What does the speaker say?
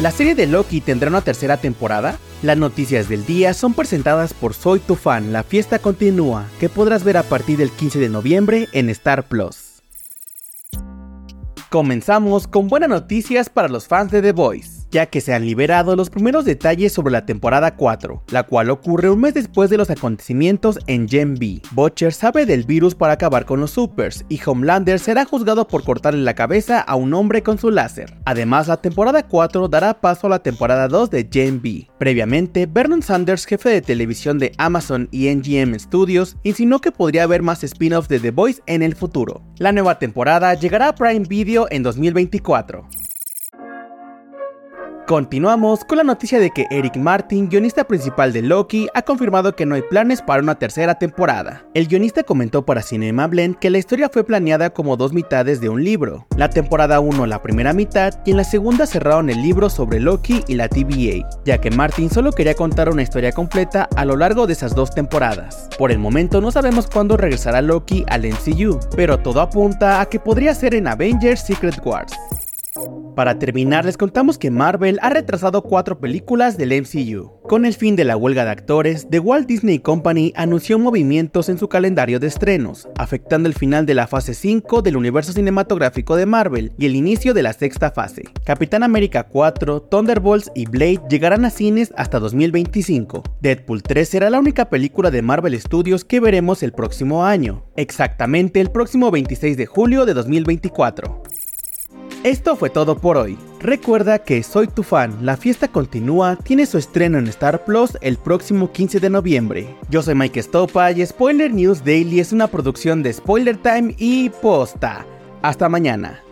¿La serie de Loki tendrá una tercera temporada? Las noticias del día son presentadas por Soy tu fan, la fiesta continúa, que podrás ver a partir del 15 de noviembre en Star Plus. Comenzamos con buenas noticias para los fans de The Voice ya que se han liberado los primeros detalles sobre la temporada 4, la cual ocurre un mes después de los acontecimientos en Gen B. Butcher sabe del virus para acabar con los supers, y Homelander será juzgado por cortarle la cabeza a un hombre con su láser. Además, la temporada 4 dará paso a la temporada 2 de Gen B. Previamente, Vernon Sanders, jefe de televisión de Amazon y NGM Studios, insinuó que podría haber más spin-offs de The Voice en el futuro. La nueva temporada llegará a Prime Video en 2024. Continuamos con la noticia de que Eric Martin, guionista principal de Loki, ha confirmado que no hay planes para una tercera temporada. El guionista comentó para Cinema Blend que la historia fue planeada como dos mitades de un libro. La temporada 1 la primera mitad y en la segunda cerraron el libro sobre Loki y la TVA, ya que Martin solo quería contar una historia completa a lo largo de esas dos temporadas. Por el momento no sabemos cuándo regresará Loki al MCU, pero todo apunta a que podría ser en Avengers Secret Wars. Para terminar, les contamos que Marvel ha retrasado cuatro películas del MCU. Con el fin de la huelga de actores, The Walt Disney Company anunció movimientos en su calendario de estrenos, afectando el final de la fase 5 del universo cinematográfico de Marvel y el inicio de la sexta fase. Capitán América 4, Thunderbolts y Blade llegarán a cines hasta 2025. Deadpool 3 será la única película de Marvel Studios que veremos el próximo año, exactamente el próximo 26 de julio de 2024. Esto fue todo por hoy. Recuerda que Soy tu fan, la fiesta continúa, tiene su estreno en Star Plus el próximo 15 de noviembre. Yo soy Mike Stopa y Spoiler News Daily es una producción de Spoiler Time y Posta. Hasta mañana.